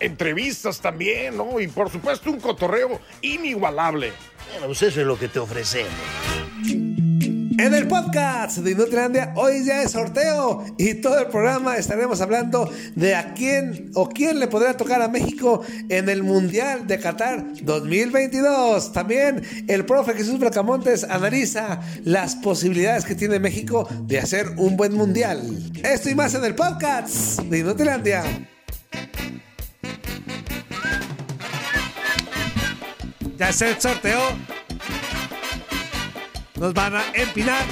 Entrevistas también, ¿no? Y por supuesto un cotorreo inigualable. Bueno, pues eso es lo que te ofrecemos. En el podcast de Inutilandia, hoy ya es sorteo y todo el programa estaremos hablando de a quién o quién le podrá tocar a México en el Mundial de Qatar 2022. También el profe Jesús Bracamontes analiza las posibilidades que tiene México de hacer un buen Mundial. Esto y más en el podcast de Inutilandia. Ya es el sorteo. Nos van a empinar.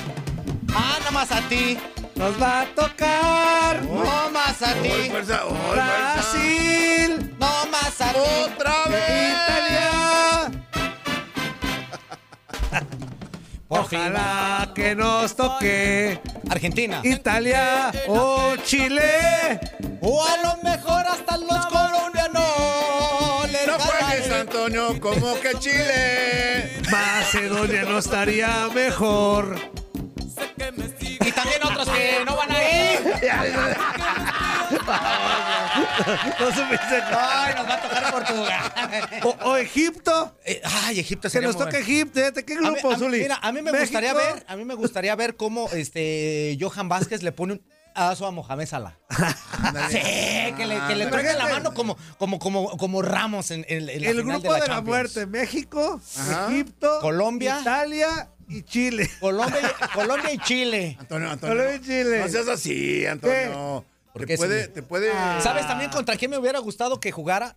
Ah, nada más a ti. Nos va a tocar. No más a ti. Brasil. No más a ti. ¡Otra vez! Italia. Ojalá que nos toque Argentina. Italia o Chile. O a lo mejor hasta los colombianos. Antonio, como que Chile. Macedonia no estaría mejor. Y también otros que no van a ir. No supiste. Ay, nos va a tocar Portugal. O, o Egipto. Eh, ay, Egipto Que sería nos toca bueno. Egipto. ¿eh? ¿Qué A mí- grupo, a mí-? Mira, a mí me México. gustaría ver, a mí me gustaría ver cómo este Johan Vázquez le pone un aso a Mohamed Salah. sí, que le, que le toque la mano como, como, como, como Ramos en, en- en la El final grupo de la, muerte. México, Ajá. Egipto, Colombia. Italia y Chile. Colombia, y- Colombia y Chile. Antonio, Antonio. Colombia y Chile. No seas así, Antonio. ¿Por Te puede, sí? te puede ¿Sabes también contra quién me hubiera gustado que jugara?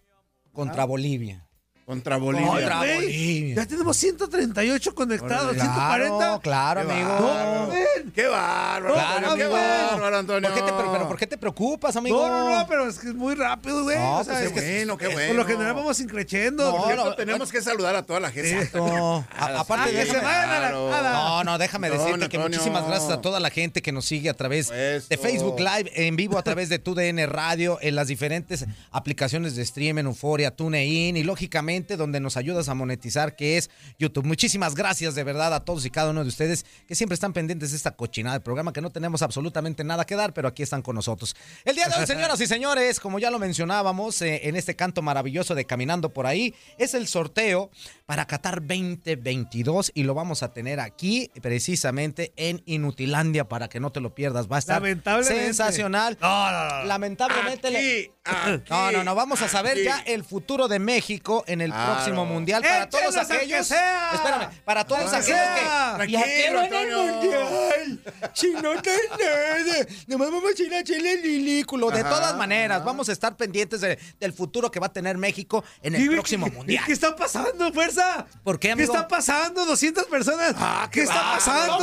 Contra Bolivia. Contra Bolivia. Contra Bolivia. Ya tenemos 138 conectados, Claro, 140. claro, Qué amigo. ven. Qué bárbaro, Claro, Antonio, qué bárbaro, Antonio. ¿Por qué te, pero, ¿por qué te preocupas, amigo? No, no, no, pero es que es muy rápido, güey. No, o sea, pues es es que bueno, qué Por bueno. lo general vamos increchendo. No, Por cierto, no, tenemos que saludar a toda la gente. No, a- aparte que la- No, no, déjame decirte que muchísimas gracias a toda la gente que nos sigue a través Eso. de Facebook Live, en vivo a través de TUDN Radio, en las diferentes aplicaciones de stream, en Euforia, TuneIn y lógicamente donde nos ayudas a monetizar, que es YouTube. Muchísimas gracias de verdad a todos y cada uno de ustedes que siempre están pendientes de esta cochinada de programa que no tenemos absolutamente nada que dar, pero aquí están con nosotros. El día de hoy, señoras y señores, como ya lo mencionábamos eh, en este canto maravilloso de Caminando por ahí, es el sorteo para Qatar 2022 y lo vamos a tener aquí precisamente en Inutilandia para que no te lo pierdas. Va a estar sensacional. No, no, no. Lamentablemente le- Aquí, aquí, no, no, no, vamos a saber ya el futuro de México en el Claro. próximo mundial para todos ¡Échelas al que aquellos. sea! Espérame, para todos aquellos sea. que. ¿Y a qué van al Antonio. mundial? Si no te nada. Nomás vamos a ir a echarle el ridículo. De todas maneras, vamos a estar pendientes de- del futuro que va a tener México en el próximo ¿qué- mundial. ¿Qué está pasando, fuerza? ¿Por qué, ¿Qué amigo? está pasando? 200 personas. ¿Qué, está pasando?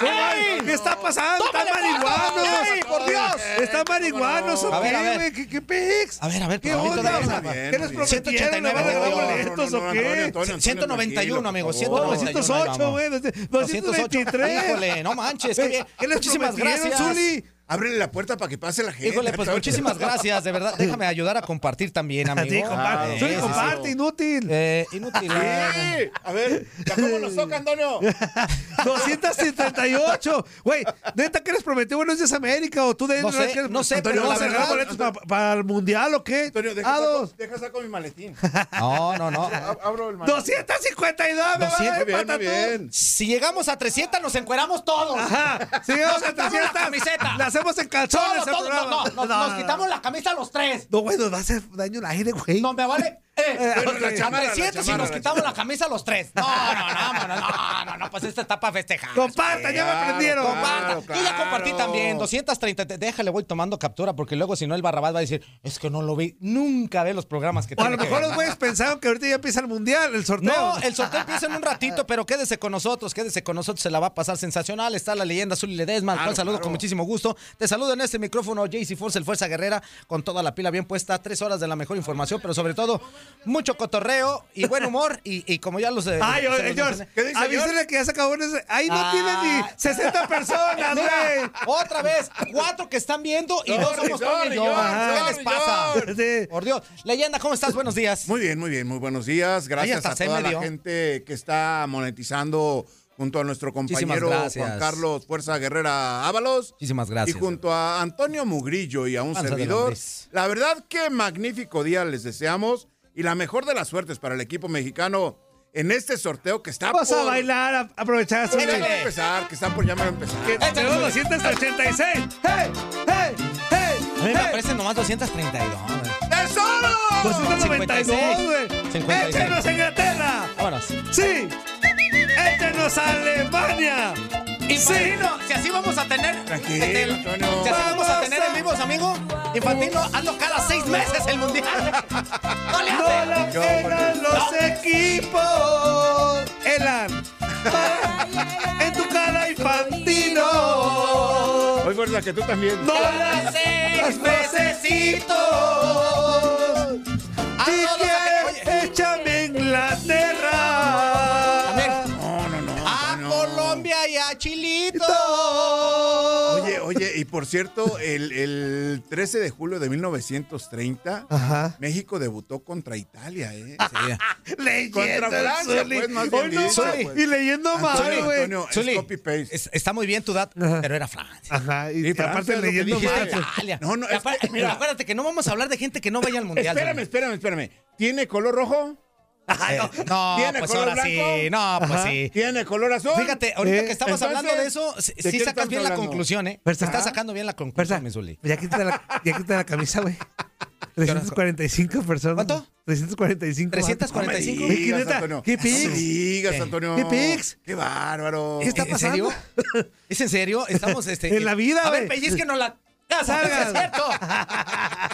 ¿Qué. ¿Qué está pasando? ¿Están marihuanos? ¡Ey, por Dios! ¿Están marihuanos A ver, qué, a ver. ¿Qué, qué pex? A ver, a ver, ¿Qué onda? ¿Qué bien. prometieron? ¿Le van a regalar 189, boletos o qué? Antonio, Antonio, 191, amigo, tranquilo, 191. por favor. 208, güey. 223. Híjole, no manches. qué bien. ¿Qué les Muchísimas gracias. Ábrele la puerta para que pase la gente. Híjole, pues muchísimas gracias, de verdad. Déjame ayudar a compartir también, amigo. Sí, comparte. Ah, sí, sí, comparte, sí. inútil. Eh, inútil. Sí. A ver, ¿ya cómo nos toca, Antonio? 278. Güey, neta, ¿qué les prometió Buenos Días América? ¿O tú de No sé, no sé, Antonio, pero ¿vas a la regalar verdad- boletos para, para el mundial o qué? Antonio, deja, saco, deja saco mi maletín. No, no, no. Ab- Abro el maletín. 252, me 200, van a Muy bien, empatar bien. Si llegamos a 300, nos encueramos todos. Ajá. Si llegamos Nos a quitamos la 300, camiseta. La hacemos en calzones programa. No, no, nos, nos quitamos la camisa los tres. No, güey, nos va a hacer daño el aire, güey. No, me vale. Eh, Eh, a ok. la chamarra, la 300 y chamarra, nos la quitamos la camisa los tres. No, no, no, no, no, no, no, pues esta etapa festejar. Compartan, ya me Claro, aprendieron. Comparta. Claro, Yo ya compartí también. 230. te- Déjale, voy tomando captura porque luego si no el Barrabás va a decir, es que no lo vi. Nunca ve los programas que O a tiene lo que mejor los güeyes pensaron que ahorita ya empieza el mundial, el sorteo. No, el sorteo empieza en un ratito, pero quédese con nosotros, quédese con nosotros, se la va a pasar sensacional. Está la leyenda Zully Ledesma, al cual saludo con muchísimo gusto. Te saludo en este micrófono, JC Force, el Fuerza Guerrera, con toda la pila bien puesta, tres horas de la mejor información, pero sobre todo mucho cotorreo y buen humor. Y, y como ya los. eh, Ay, se los oye, George, mencioné- ¿Qué dice, avísenle que ya se acabó en ese... Ahí no Ah. tiene ni 60 personas, Mira, güey. otra vez, cuatro que están viendo y dos somos Toño y yo. ¿Qué les pasa? Sí. Por Dios. Leyenda, ¿cómo estás? Buenos días. Muy bien, muy bien, muy buenos días. Gracias a toda la gente que está monetizando junto a nuestro compañero. Juan Carlos Fuerza Guerrera Ábalos. Muchísimas gracias. Y junto a Antonio Mugrillo y a un Panza servidor. La verdad, qué magnífico día les deseamos y la mejor de las suertes para el equipo mexicano en este sorteo que está Vamos a por... bailar, a aprovechar Échale. va a empezar, que está por ya va a empezar. que tenemos 286. ¡Hey! ¡Hey! ¡Hey! A mí me aparecen nomás 232. güey. ¡Tesoro! 292, güey. 56. ¡Échenos a Inglaterra! Vámonos. ¡Sí! ¡Échenos a Alemania! Infantino, si así vamos a tener. Tranquilo, este, Antonio. Si así vamos a tener a- en vivos, amigo. Infantino, hazlo cada seis meses el mundial. No le ¡No hace. la pegan los equipos! ¡Elan! ¡En tu cara, Infantino! Hoy fuerza que tú también. ¡No Cada la seis necesito! Y por cierto, el, el 13 de julio de 1930, Ajá. México debutó contra Italia, ¿eh? Leyendo Contra Francia, pues, más bien dicho, pues. Y leyendo mal, Antonio, güey. Antonio, es Zuli, copy-paste. es- está muy bien tu dato, Ajá. pero era Francia. Ajá, y Sí, aparte Francia es lo que leyendo dije. mal. pues. Italia. No, no, Y es que, aparte- mira. acuérdate que no vamos a hablar de gente que no vaya al mundial. Espérame, espérame, espérame. ¿Tiene color rojo? Eh, no, ¿Tiene pues color ahora sí. No, pues Ajá. sí. ¿Tiene color azul? Fíjate, ahorita Eh, que estamos entonces, hablando de eso, sí, ¿de sí qué sacas bien la conclusión, ¿eh? Fuerza. Estás sacando bien la conclusión, Fuerza. mi Zuli. Ya quítate la, ya quítate la camisa, güey. 345 personas. ¿Cuánto? 345. 345. No me Oye, digas, neta, Antonio. ¿qué No pics? me digas, ¿Qué? Antonio. ¿Qué pics? Qué bárbaro. ¿Qué está ¿En serio? pasando? ¿Es en serio? Estamos este, En la vida, A ver, pellizquenos la casa, Salgan. es cierto.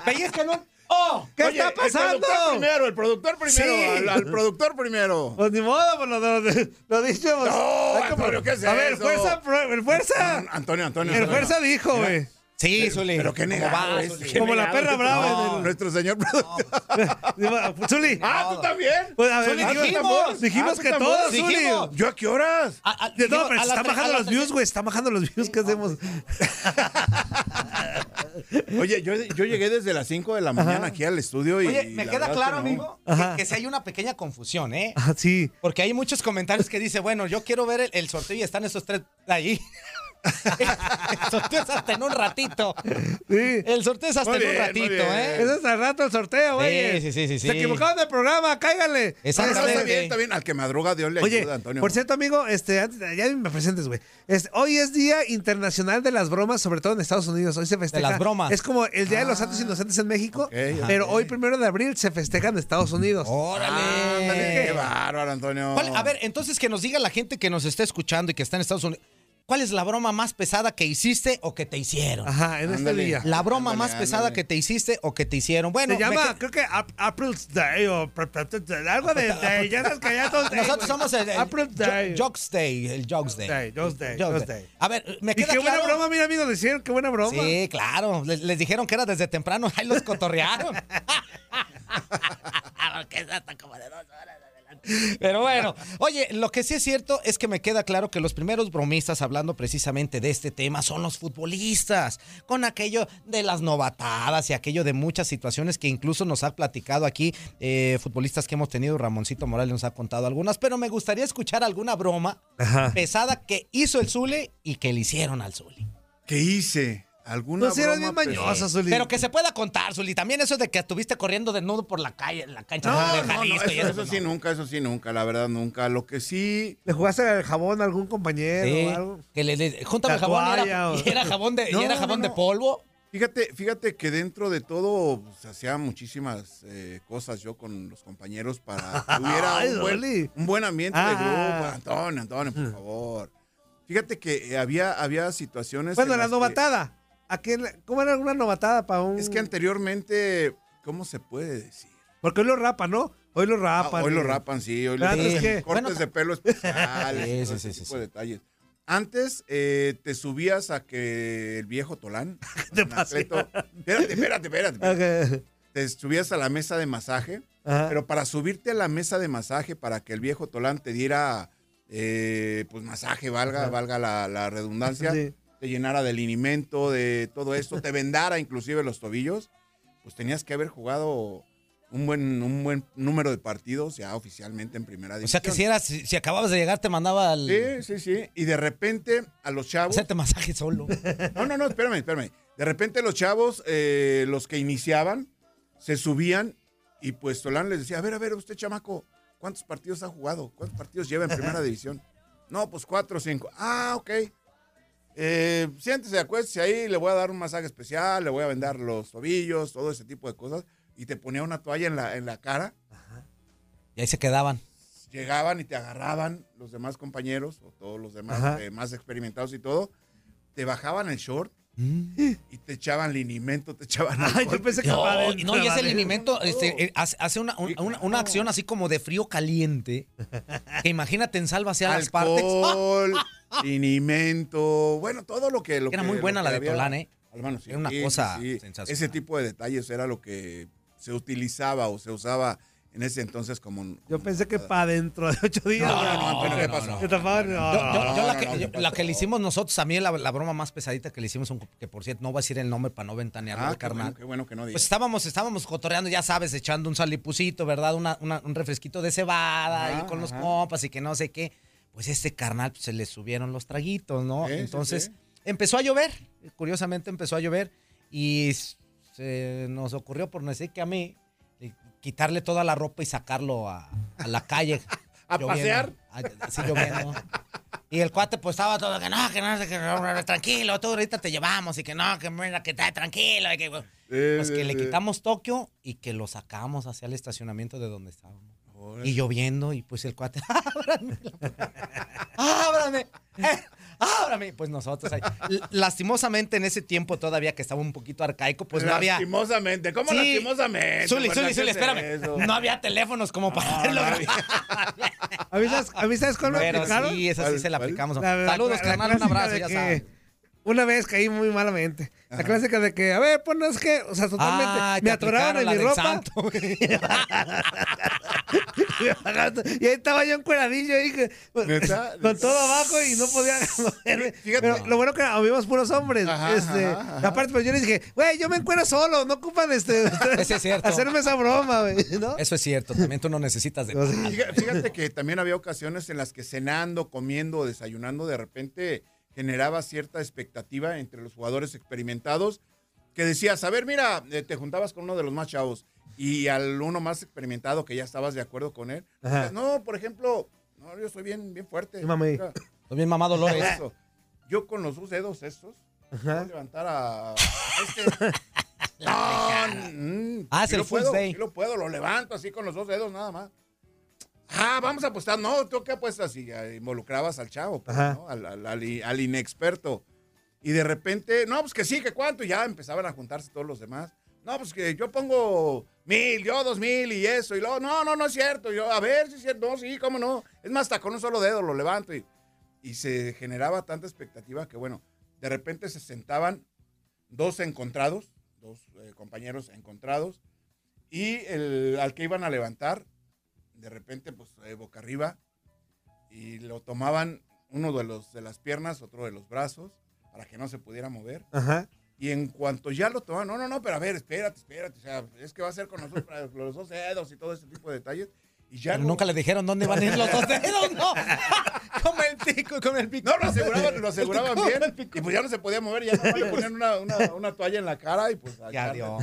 Pellizquenos. ¡Oh! ¿Qué Oye, está El productor pasando? primero, el productor primero. Sí. Al, al productor primero. Pues ni modo, pues lo, lo, lo dicho. pues. No, Hay como- Antonio, ¿qué es A ver, eso? fuerza, el fuerza. Antonio, Antonio. El Antonio. fuerza dijo, güey. Sí, Zuli. Pero qué ¿Cómo negado va, qué Como la perra es. brava No. Nuestro señor productor. el- Zuli. Ah, ¿tú también? Pues a ver, Zuli, dijimos, dijimos. dijimos Ah, que ¿tú todos? Zuli. Dijimos. ¿Yo a qué horas? A- a- No, dijimos, pero se están bajando los views, güey. Están bajando los views. ¿Qué hacemos? Oye, yo, yo llegué desde las 5 de la mañana aquí al estudio y. Oye, me queda claro, que no. amigo, que, que si hay una pequeña confusión, ¿eh? Ah, sí. Porque hay muchos comentarios que dice, bueno, yo quiero ver el, el sorteo y están esos tres ahí. El sorteo es hasta en un ratito. Sí. El sorteo es hasta en un ratito. ¿eh? Es al rato el sorteo, güey. Sí, sí, sí, sí, Se equivocaron del programa, no, Exactamente. está bien, está bien. Al que madruga Dios le Oye, ayuda, Antonio. por cierto, amigo, este, de- ya me presentes, güey. Este, hoy es Día Internacional de las Bromas, sobre todo en Estados Unidos. Hoy se festeja. las bromas. Es como el Día de los Santos Inocentes en México, pero hoy, primero de abril, se festeja en Estados Unidos. ¡Órale! Ándale, qué bárbaro, Antonio. ¿Cuál- a ver, entonces que nos diga la gente que nos está escuchando y que está en Estados Unidos, ¿cuál es la broma más pesada que hiciste o que te hicieron? Ajá, en este día. La broma Ándale, más pesada que te hiciste o que te hicieron. Bueno, Se me llama, creo que Ap- April's Day o algo de, ya sabes que ya todos- nosotros somos el, April's Day. Jo- Jokes Day, el Jokes Day. Jokes Day, Jokes Day. A ver, me Y queda qué buena broma, mira, amigo, decían, qué buena broma. Sí, claro. Les, les dijeron que era desde temprano. Ahí los cotorrearon. Porque es hasta como de dos horas. Pero bueno, oye, lo que sí es cierto es que me queda claro que los primeros bromistas hablando precisamente de este tema son los futbolistas, con aquello de las novatadas y aquello de muchas situaciones que incluso nos ha platicado aquí eh, futbolistas que hemos tenido, Ramoncito Morales nos ha contado algunas, pero me gustaría escuchar alguna broma Ajá. pesada que hizo el Zule y que le hicieron al Zule. ¿Qué hice? ¿Alguna No, si eras bien mañosa, Zuli. Pero que se pueda contar, Zuli. También eso de que estuviste corriendo desnudo por la calle, en la cancha No, de no, no, Jalisco y eso, sí nunca, eso sí nunca, la verdad nunca. Lo que sí... ¿Le jugaste al jabón a algún compañero Sí, o algo? que le, le- júntame La jabón y era, toalla o- y era jabón de, y era jabón no. de polvo. Fíjate, fíjate que dentro de todo pues, hacía muchísimas eh, cosas yo con los compañeros para que hubiera Ay, un, buen, un buen ambiente de Ah. grupo. Antonio, Antonio, por favor. Fíjate que eh, había, había situaciones. Bueno, en la las que- novatada. ¿A quién le- ¿Cómo era una novatada para un...? Es que anteriormente, ¿cómo se puede decir? Porque hoy lo rapan, ¿no? Hoy lo Ah, rapan. hoy lo rapan, sí. Hoy ponen ¿qué? cortes Bueno, de pelo especiales. Sí, sí, sí, sí, tipo sí. de detalles. Antes eh, te subías a que el viejo Tolán. te atleta- Espérate, espérate, espérate. Te subías a la mesa de masaje. Ajá. Pero para subirte a la mesa de masaje, para que el viejo Tolán te diera, eh, pues masaje, valga, Ajá. valga la, la redundancia, Sí. Te llenara de linimento, de todo esto, te vendara inclusive los tobillos, pues tenías que haber jugado un buen, un buen número de partidos ya oficialmente en primera O división. sea que si eras, si, si acababas de llegar, te mandaba al Sí, sí, sí. Y de repente a los chavos... hacerte masaje solo. No, no, no, espérame, espérame. De repente los chavos, eh, los que iniciaban, se subían y pues Solán les decía, a ver, a ver, usted chamaco, ¿cuántos partidos ha jugado? ¿Cuántos partidos lleva en primera división? No, pues cuatro o cinco. Ah, ok. Eh, siéntese, acuéstese ahí, le voy a dar un masaje especial, le voy a vendar los tobillos, todo ese tipo de cosas. Y te ponía una toalla en la, en la cara. Y ahí se quedaban. Llegaban y te agarraban los demás compañeros o todos los demás Ajá. eh, más experimentados y todo. Te bajaban el short Mm. y te echaban linimento, te echaban Ay, yo pensé que No, adentro, no, y ese vale. alimento este, eh, hace, hace una, un- una, acción así como de frío caliente. Que imagínate en salva hacia las partes. linimento, bueno, todo lo que... Lo Era que- muy buena la de. Tolán, ¿eh? Hermano, sí, Era una sí, cosa sí, sensacional. Ese tipo de detalles era lo que se utilizaba o se usaba en ese entonces como... Yo como pensé que para dentro de ocho días. No, no, Antonio, ¿qué no, pasó? no. No. Yo, la, no, que, no, le hicimos nosotros, a mí la, la broma más pesadita que le hicimos, que por cierto no voy a decir el nombre para no ventanearlo, Ah, bueno, carnal. qué bueno que no Pues digas. estábamos, estábamos cotorreando, ya sabes, echando un salipucito, ¿verdad? Una, una- un refresquito de cebada y con los compas y que no sé qué. Pues este carnal pues, se le subieron los traguitos, ¿no? Sí, Entonces sí. empezó a llover, curiosamente empezó a llover y se nos ocurrió por no sé qué a mí quitarle toda la ropa y sacarlo a, a la calle. ¿A lloviendo. pasear? Ah, Sí, lloviendo. Y el cuate pues estaba todo que no, que no, que no, tranquilo, tú ahorita te llevamos y que no, que mira, que está tranquilo. Y que, pues que le quitamos Tokio y que lo sacamos hacia el estacionamiento de donde estábamos. Y lloviendo y pues el cuate, ábrame, ábrame, eh, ábrame. Pues nosotros ahí. Lastimosamente en ese tiempo todavía que estaba un poquito arcaico, pues no había... Lastimosamente, ¿cómo Sí. lastimosamente? Zuli, Zuli, ¿qué Zuli, es espérame. eso? No había teléfonos como para No, hacerlo. no había. ¿A mí sabes, a mí sabes cuál me Pero aplicaron? sí, esa sí ¿Cuál, se la aplicamos. La- la- Saludos, la carnal, un abrazo, ya que saben. Una vez caí muy malamente. La clásica de que, a ver, pues no es que, o sea, totalmente. Ay, me atoraron en mi ropa. santo. y ahí estaba yo encueradillo ahí, que- ¿Neta? con todo abajo y no podía moverme. Fíjate. Pero lo bueno que habíamos puros hombres. Ajá, este, ajá, ajá. Aparte, pues yo les dije, güey, yo me encuero solo, no ocupan este, es cierto. hacerme esa broma, güey, ¿no? Eso es cierto, también tú no necesitas de... Pues, Fíjate, fíjate que también había ocasiones en las que cenando, comiendo, desayunando, de repente generaba cierta expectativa entre los jugadores experimentados que decías, a ver, mira, eh, te juntabas con uno de los más chavos y al uno más experimentado que ya estabas de acuerdo con él. Ajá. no, por ejemplo, no, yo soy bien, bien fuerte. Sí, mami. bien mamado, Lores. eso. Yo con los dos dedos estos, puedo levantar a, a este. No, mm, Ah, es sí el lo Fool's puedo, Day. sí lo puedo, lo levanto así con los dos dedos nada más. Ah, vamos a apostar. No, ¿tú qué apuestas? Y involucrabas al chavo, pues. ¿no? al, al- al i- al inexperto. Y de repente, no, pues que sí, que cuánto. Y ya empezaban a juntarse todos los demás. No, pues que yo pongo mil, yo dos mil y eso. Y luego, no, no, no es cierto. Yo, a ver si es cierto. No, sí, cómo no. Es más, hasta con un solo dedo lo levanto. Y, y se generaba tanta expectativa que, bueno, de repente se sentaban dos encontrados, dos eh, compañeros encontrados, y el, al que iban a levantar, de repente, pues, eh, boca arriba, y lo tomaban uno de, los, de las piernas, otro de los brazos, para que no se pudiera mover. Ajá. Y en cuanto ya lo tomaban, no, no, no, pero a ver, espérate, espérate, o sea, es que va a ser con nosotros para los dos dedos y todo ese tipo de detalles. Y ya Pero no- nunca le dijeron dónde van a ir los dos dedos, ¿no? Como el Sí, con- el pico. No, lo aseguraban, lo aseguraban bien. Y pues ya no se podía mover, ya no le ponían una, una, una toalla en la cara y pues. Ya. Dios.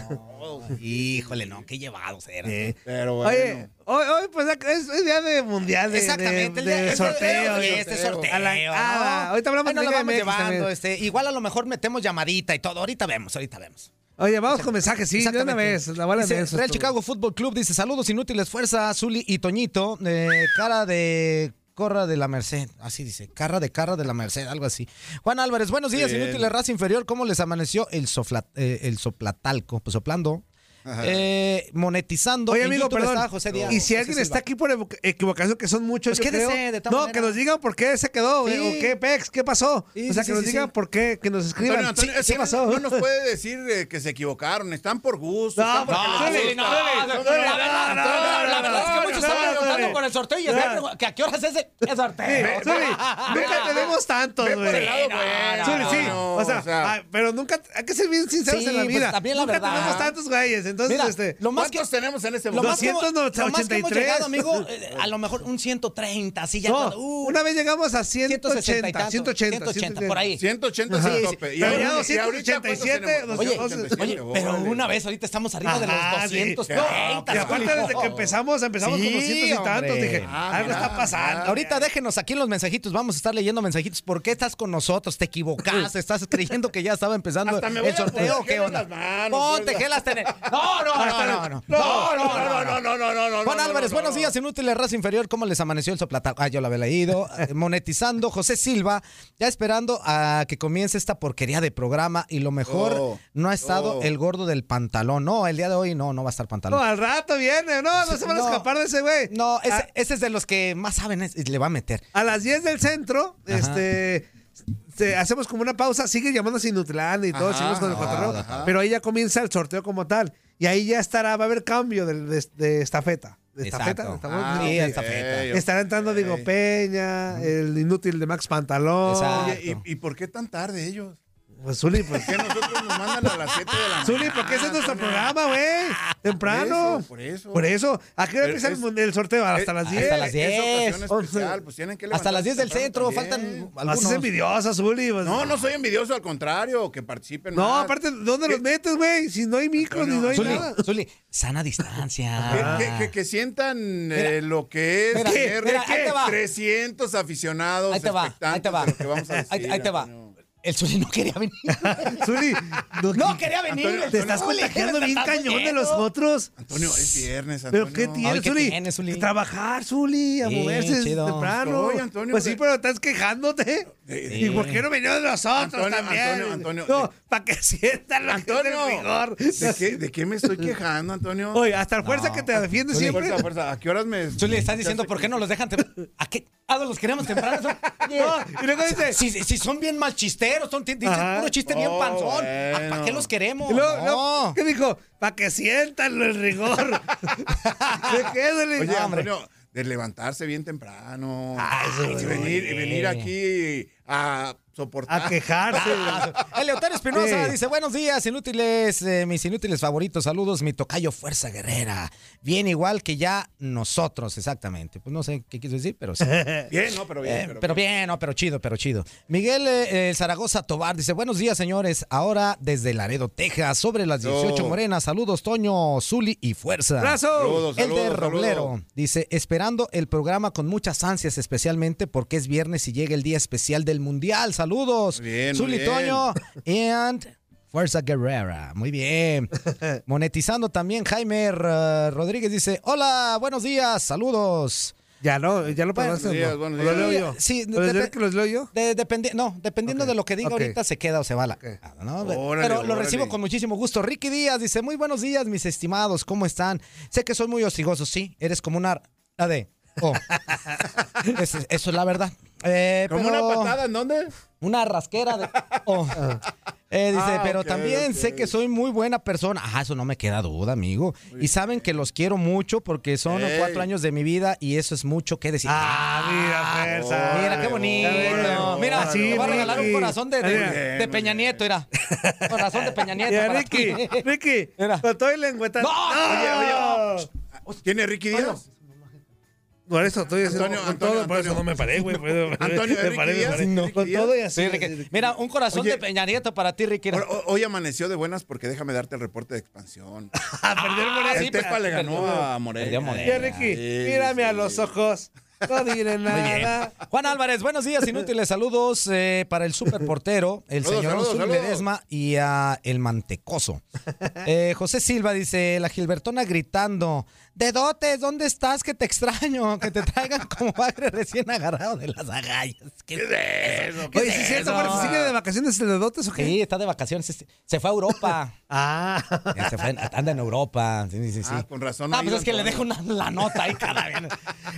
Híjole, no, qué llevados eran. Sí. Pero bueno. Oye, hoy, hoy pues es, es día de mundial de, Exactamente, de, el día- de es- sorteo. es- de- este sorteo. A la- ¿no? ah, ahorita hablamos de MX llevando, este, igual a lo mejor metemos llamadita y todo. Ahorita vemos, ahorita vemos. Oye, vamos con mensajes, sí, de una vez. La bola de Real. Chicago Football Club dice saludos inútiles, fuerza, Zuli y Toñito, eh, cara de corra de la Merced, así dice, cara de carra de la Merced, algo así. Juan Álvarez, buenos días, Bien. inútiles, raza inferior, ¿cómo les amaneció el, sofla- eh, el soplatalco? Pues soplando, eh, monetizando. Oye, En amigo, YouTube perdón. está José Díaz. y si José alguien Silva. está aquí por evo- equivocación, que son muchos, Pues yo creo. quédese, de todas No, maneras. que nos digan por qué se quedó, güey, Sí. o qué, Pex, qué pasó. Sí, o sea, sí, que nos sí, digan sí. por qué, que nos escriban. Antonio, Antonio, Sí, es ¿Qué que pasó? no nos puede decir eh, que se equivocaron, están por gusto. No, están porque no, les Zuli, gusta. no, No, no, no, no, no, no, La verdad es que muchos no, están no, preguntando no, con el sorteo y no. están preguntando que a qué horas es el sorteo. Zuli, nunca tenemos tantos, Ve por güey. el lado no, bueno. Zuli, sí. no, o sea, o sea, ah, pero nunca, hay que ser bien sinceros Sí, en la pues, vida. también la nunca verdad. tenemos tantos güeyes. Entonces, Mira, este. lo más que ¿Cuántos tenemos en este Lo momento? más, que hemos, 283. lo más que hemos llegado, amigo, eh, a lo mejor un 130, así ya. No, cuando- uh, una vez llegamos a 160 y 180, tanto, 180, 180, por ahí. 180 es Ajá. el Sí, tope. sí. Pero ya ahorita- 287, ¿cuántos tenemos? Oye, 287, oye, pero una vez ahorita estamos arriba de los sí. 230. Y aparte, desde que empezamos, empezamos Sí, con 200 y tantos. hombre. Dije, Ah, algo está pasando. Ahorita déjenos aquí en los mensajitos, vamos a estar leyendo mensajitos. ¿Por qué estás con nosotros? ¿Te equivocaste? ¿Estás creyendo que ya estaba empezando el sorteo? ¿Qué onda? las manos, Ponte ¿verdad? gelas tener. No, no, no, no, no. No, no, no, no, no, no, no, no. Juan no, Álvarez, no, buenos no. días, inútiles, raza inferior. ¿Cómo les amaneció el soplata? Ah, yo lo había leído. Eh, Monetizando, José Silva, ya esperando a que comience esta porquería de programa. Y lo mejor, Oh, no ha estado oh. el gordo del pantalón. No, el día de hoy no, no va a estar No, pantalón. al rato viene. No, no se van a No. escapar de ese güey. No, ese, es de los que más saben, le va a meter. a las 10 del centro, este. Se- hacemos como una pausa, sigue llamándose Inutlán y todo, Ajá, seguimos con el cotorreo, pero ahí ya comienza el sorteo como tal. Y ahí ya estará, va a haber cambio de, de, de estafeta. ¿De estafeta? Ah, Sí, estafeta. Estará entrando Digo Ok. Peña, el inútil de Max Pantalón. Exacto. Oye, ¿y, y por qué tan tarde ellos? Pues Zuli, pues. ¿Por qué nosotros nos mandan a las 7 de la mañana? Zuli, porque ese es nuestro programa, güey. Temprano. Por eso, Por eso. ¿A qué hora Pero empieza el es- mun- el, sorteo? Hasta Eh, las hasta 10. las 10. Es ocasión once. especial, pues tienen que Hasta las 10 del centro, temprano faltan también. algunos. Haces envidiosa, Zuli. pues. No, no soy envidioso, al contrario, que participen No, más. aparte, ¿dónde los metes, güey? Si no hay micros ni no hay Zuli, nada. Zuli, sana Que, distancia. que- que- que sientan eh, lo que es Mira, tener mira, ahí te va. 300 aficionados Ahí te va, ahí te va. que ahí te va. El Zuli no quería venir. Zuli, no, No quería venir. Antonio, te estás Zuli, contagiando bien cañón de los otros. Antonio, es viernes, ¿Pero Antonio. qué tienes, Ay, ¿qué Zuli? tienes, Zuli? Trabajar, Zuli, a Sí, moverse chido. temprano. Antonio, pues sí, pero estás quejándote. ¿Y por qué no venimos nosotros Antonio, también? Antonio, Antonio, No, para que sientan que es el Antonio, rigor. ¿de qué, ¿de qué me estoy quejando, Antonio? Oye, hasta la fuerza que te defiende siempre. fuerza, fuerza. ¿A qué horas me...? Zuli, estás diciendo por qué no los dejan. tem- ¿A qué? ¿A los queremos temprano? No, y luego dice, Si, si son bien mal chisteros, son, dicen Ajá. puro chiste bien Oh, panzón. bueno. ¿Para qué los queremos? Luego, No. ¿qué dijo? Para que sientan el rigor. ¿De qué? Oye. Antonio, de levantarse bien temprano. Ah, y, venir, y venir aquí a soportar. A quejarse. El Leotario Espinosa Sí. dice, buenos días, inútiles, eh, mis inútiles favoritos, saludos, mi tocayo Fuerza Guerrera. Bien igual que ya nosotros, exactamente. Pues no sé qué quiso decir, pero sí. Bien, no, pero bien. Eh, pero pero bien, no, pero chido, pero chido. Miguel eh, eh, Zaragoza Tobar dice, buenos días, señores. Ahora desde Laredo, Texas, sobre las 18 Yo. morenas. Saludos, Toño, Zuli y Fuerza. ¡Abrazo! Saludos, El de Roblero saludos. dice, esperando el programa con muchas ansias, especialmente porque es viernes y llega el día especial del Mundial. Saludos. Muy bien, muy Zuli bien. Toño and Fuerza Guerrera. Muy bien. Monetizando también Jaime Rodríguez dice, hola, buenos días, saludos. Ya no, ya lo Buenos días, ¿no? buenos ¿O ¿Lo leo yo? Sí, ¿Lo depe- que los leo yo? De- dependi- no, dependiendo de lo que diga ok. ahorita se queda o se va la. Ok. ¿no? Órale, Pero lo órale. recibo con muchísimo gusto. Ricky Díaz dice, muy buenos días, mis estimados, ¿cómo están? Sé que soy muy hostigoso, sí, eres como una... la de... oh. Es- eso es la verdad. Eh, ¿Como pero- una patada en dónde? Una rasquera de... oh. Eh, dice, Ah, pero también sé que soy muy buena persona. Ah, eso no me queda duda, amigo. Y saben que los quiero mucho porque son Ey. cuatro años de mi vida y eso es mucho que decir. Ah, mira, fuerza. Mira, qué bonito. Mira, órale, te voy a regalar un corazón de, de- Peña Nieto, mira. Corazón de Peña Nieto. Mira, Ricky. Ricky, Mira. con todo y lengüeta. ¡No! Oye, oye. ¿Tiene Ricky Díaz? Por eso estoy haciendo Antonio, con Antonio, todo, por eso Antonio. no me paré, güey. Antonio, me paré, me Díaz, paré. Enrique Con todo y así. Sí. Mira, un corazón Oye. de Peña Nieto para ti, Ricky. Hoy, hoy amaneció de buenas porque déjame darte el reporte de expansión. A perder Morelia. el Tepa le ganó a Morelia. Ya, Ricky, Sí, mírame a sí. los ojos. No diré nada. Juan Álvarez, buenos días, inútiles. Saludos eh, para el superportero, el Saludos, señor saludos. Ledesma y a el Mantecoso. Eh, José Silva dice, la Gilbertona gritando, Dedotes, ¿dónde estás? Que te extraño, que te traigan como bagre recién agarrado de las agallas. ¿Qué es eso? ¿Qué Oye, es ¿sí es cierto? Marta, sigue de vacaciones el de dotes o qué? Sí, está de vacaciones. este, Se fue a Europa. Ah. Ya se fue, anda en Europa. Sí, sí, sí. Ah, con razón. no Ah, pues es que le dejo una, la nota ahí cada vez.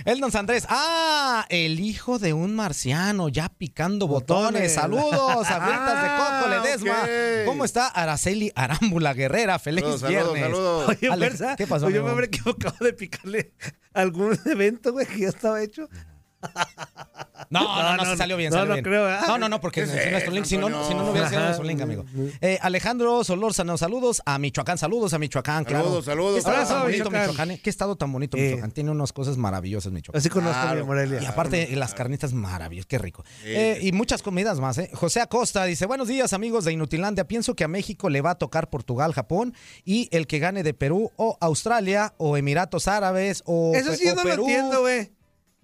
El don Andrés. Ah, el hijo de un marciano ya picando botones. Botones. Saludos, agüitas de coco, Ah, Ledesma. ok. ¿Cómo está Araceli Arámbula Guerrera? Feliz Saludos, saludos, viernes. saludos. Oye, Alex, ¿qué pasó, Oye, yo me habré equivocado de picarle algún evento, güey, que ya estaba hecho. No, no, no, no, salió bien, no, salió no bien. creo, ¿verdad? No, no, no, porque ¿Qué es es nuestro link. Si no, no, si no, no hubiera sido nuestro link, amigo. Eh, Alejandro Solórzano, saludos a Michoacán, saludos a Michoacán, claro. Saludos, saludos. Qué estado Abrazo, tan bonito Michoacán. Eh. Qué estado tan bonito Eh. Michoacán. Tiene unas cosas maravillosas Michoacán. Así conozco mi Morelia. Y aparte, las carnitas maravillosas, qué rico. Eh, y muchas comidas más, ¿eh? José Acosta dice, buenos días amigos de Inutilandia, pienso que a México le va a tocar Portugal, Japón y el que gane de Perú o Australia o Emiratos Árabes o Eso sí o yo no Perú. lo entiendo, güey.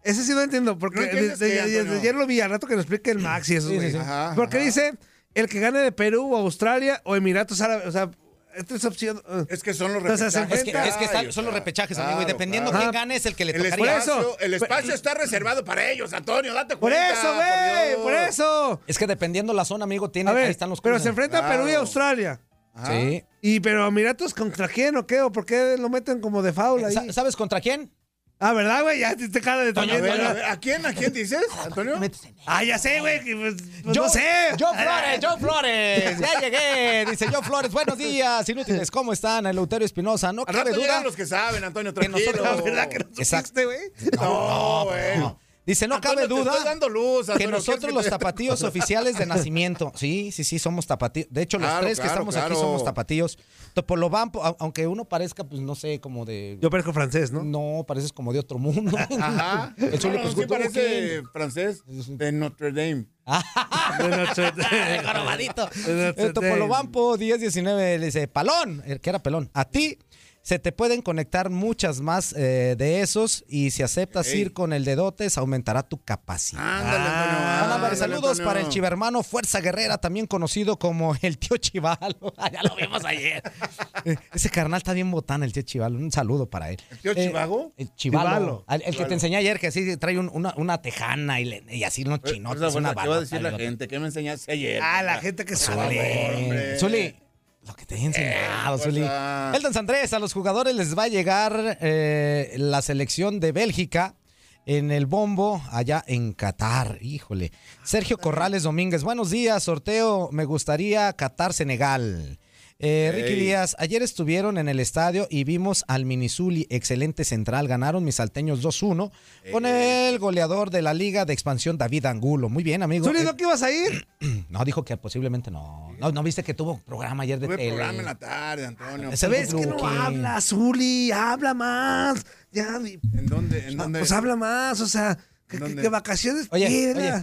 Ese sí no entiendo, porque ¿No entiendes desde, qué, desde Antonio? ayer lo vi, al rato que nos explique el Max y eso, Sí, güey. sí, sí. Ajá, Porque ajá. dice el que gane de Perú o Australia o Emiratos Árabes, o sea, esta es opción. uh, Es que son los O sea, se repechajes. Es que, es son los repechajes, claro, amigo, y dependiendo claro. quién gane es el que le El tocaría. eso. espacio, el espacio está reservado para ellos, Antonio, date Por cuenta. eso, güey, por eso. Es que dependiendo la zona, amigo, tiene, ver, ahí están los pero se enfrenta a Perú y Claro. Australia. Ajá. Sí. Y pero Emiratos contra quién o qué, o por qué lo meten como de faula ahí. Sa- ¿Sabes contra quién? Ah, ¿verdad, güey? Ya te, cara de ver, a ¿a quién, a quién dices, Antonio? Ah, ya sé, güey. que, pues, pues, Yo, no sé. Yo Flores, Yo Flores, ya llegué. Dice Yo Flores, buenos días, inútiles, ¿cómo están? Eleuterio Espinosa, no Al cabe rato duda. los que saben, Antonio, Que tranquilo. nosotros- La verdad que no güey. No, güey. No. Dice, no Antonio, cabe duda estoy dando luz, que nosotros ¿quieres los tapatíos oficiales de nacimiento, sí, sí, sí, somos tapatíos. De hecho, los Claro, tres que claro, estamos aquí somos tapatíos. Topolobampo, au- aunque uno parezca, pues no sé, como de... Yo parezco francés, ¿no? No, pareces como de otro mundo. Ajá. El Zuli, No, pues, sí ¿tú parece quién? francés de Notre Dame. De Notre- Jorobadito. De Notre El Topolobampo 1019 le dice, palón, el que era pelón, a ti se te pueden conectar muchas más eh, de esos y si aceptas Ey. ir con el de dotes aumentará tu capacidad. Ándale, Antonio. Ándale, saludos Antonio. para el chivermano Fuerza Guerrera, también conocido como el tío Chivalo. ya lo vimos ayer. Eh, Ese carnal está bien botán, el tío Chivalo. Un saludo para él. ¿El tío Eh, Chivago? El Chivalo. Chivalo. Al- El, que te enseñé ayer, que así trae un- una, una tejana y, le- y así unos chinotes. pues, una ¿Qué va a decir la gente? ¿Qué me enseñaste ayer? Ah, la gente que hombre. Zuli, lo que te he enseñado, Eh, Zuli. fuerza. El Don Andrés, a los jugadores les va a llegar eh, la selección de Bélgica en el bombo allá en Qatar. Híjole. Sergio Corrales Domínguez, buenos días. Sorteo, me gustaría Qatar-Senegal. Eh, Ricky. Díaz, ayer estuvieron en el estadio y vimos al Minisuli, excelente central. Ganaron mis salteños 2-1 con el goleador de la Liga de Expansión, David Angulo. Muy bien, amigo. ¿Zuli, Eh, no que ibas a ir? no, dijo que posiblemente no. No, ¿no viste que tuvo programa ayer de Tuve tele. programa en la tarde, Antonio. ¿Ves que no habla, Zuli? Habla más. Ya, ¿En dónde? ¿En dónde? pues habla más, o sea, que, que- que vacaciones Oye, quiera.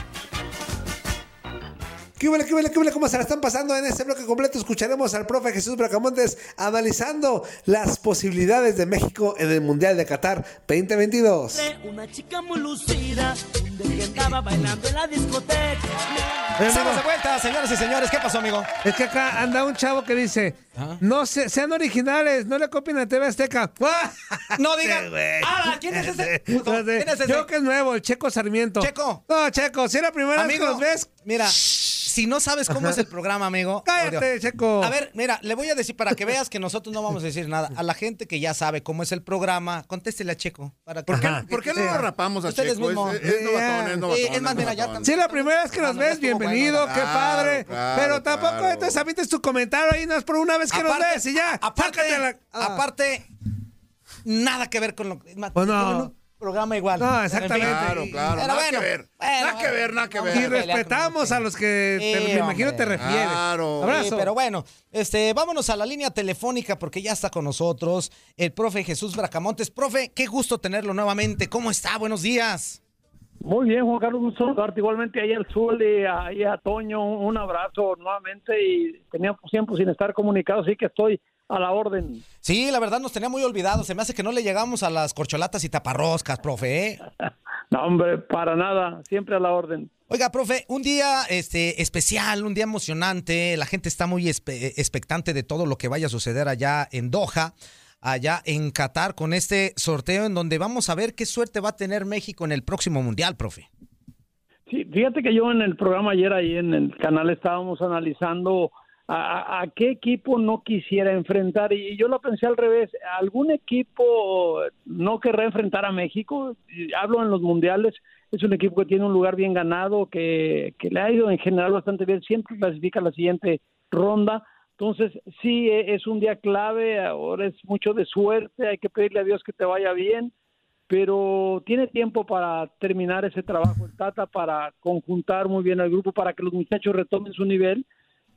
¿Qué huele, qué huele, qué huele? ¿Cómo se la están pasando en este bloque completo? Escucharemos al profe Jesús Bracamontes analizando las posibilidades de México en el Mundial de Qatar 2022. Una chica muy lucida, de que andaba bailando en la discoteca. Estamos de vuelta, señoras y señores. ¿Qué pasó, amigo? Es que acá anda un chavo que dice, Ah. no se- sean originales, no le copien a TV Azteca. No digan. Ah, ¿quién es ese? ¿Quién es ese? Yo que es nuevo, el Checo Sarmiento. Checo. No, Checo, si es la primera vez Amigo, que los ves, mira, si no sabes cómo es el programa, amigo. cállate. Checo. A ver, mira, le voy a decir para que veas que nosotros no vamos a decir nada. A la gente que ya sabe cómo es el programa, contéstele a Checo. Para que, ¿Por qué. ¿por qué no Sí. lo rapamos a Ustedes Checo? mismos. Es, es novatón, es Sí, novatón, es más, mira, ya si es la primera vez que Ah, los no, ya ves, bueno, no, qué claro, padre. claro, pero tampoco claro. entonces avientes tu comentario ahí, no es por una vez que nos Aparte- ves y ya. Aparte, la- ah. aparte, nada que ver con lo que. Pues no. con un programa igual. No, exactamente. Claro, claro. Pero nada bueno, que ver. bueno, nada que ver, nada que ver. Y respetamos a los que te- Sí, me imagino te refieres. Claro. Abrazo. Sí, pero bueno, este, vámonos a la línea telefónica porque ya está con nosotros el profe Jesús Bracamontes. Profe, qué gusto tenerlo nuevamente. ¿Cómo está? Buenos días. Muy bien, Juan Carlos, un saludarte igualmente ahí al Zuli, ahí a Toño, un abrazo nuevamente y teníamos tiempo sin estar comunicados, así que estoy a la orden. Sí, la verdad nos tenía muy olvidados. Se me hace que no le llegamos a las corcholatas y taparroscas, profe. ¿eh? No, hombre, para nada, siempre a la orden. Oiga, profe, un día este, especial, un día emocionante. La gente está muy espe- expectante de todo lo que vaya a suceder allá en Doha, allá en Qatar, con este sorteo en donde vamos a ver qué suerte va a tener México en el próximo mundial, profe. Sí, fíjate que yo en el programa ayer ahí en el canal estábamos analizando a, a- qué equipo no quisiera enfrentar y yo lo pensé al revés. ¿Algún equipo no querrá enfrentar a México? Hablo en los mundiales. Es un equipo que tiene un lugar bien ganado, que, le ha ido en general bastante bien. Siempre clasifica la siguiente ronda. Entonces, sí, e- es un día clave. Ahora es mucho de suerte. Hay que pedirle a Dios que te vaya bien pero tiene tiempo para terminar ese trabajo el Tata, para conjuntar muy bien al grupo, para que los muchachos retomen su nivel,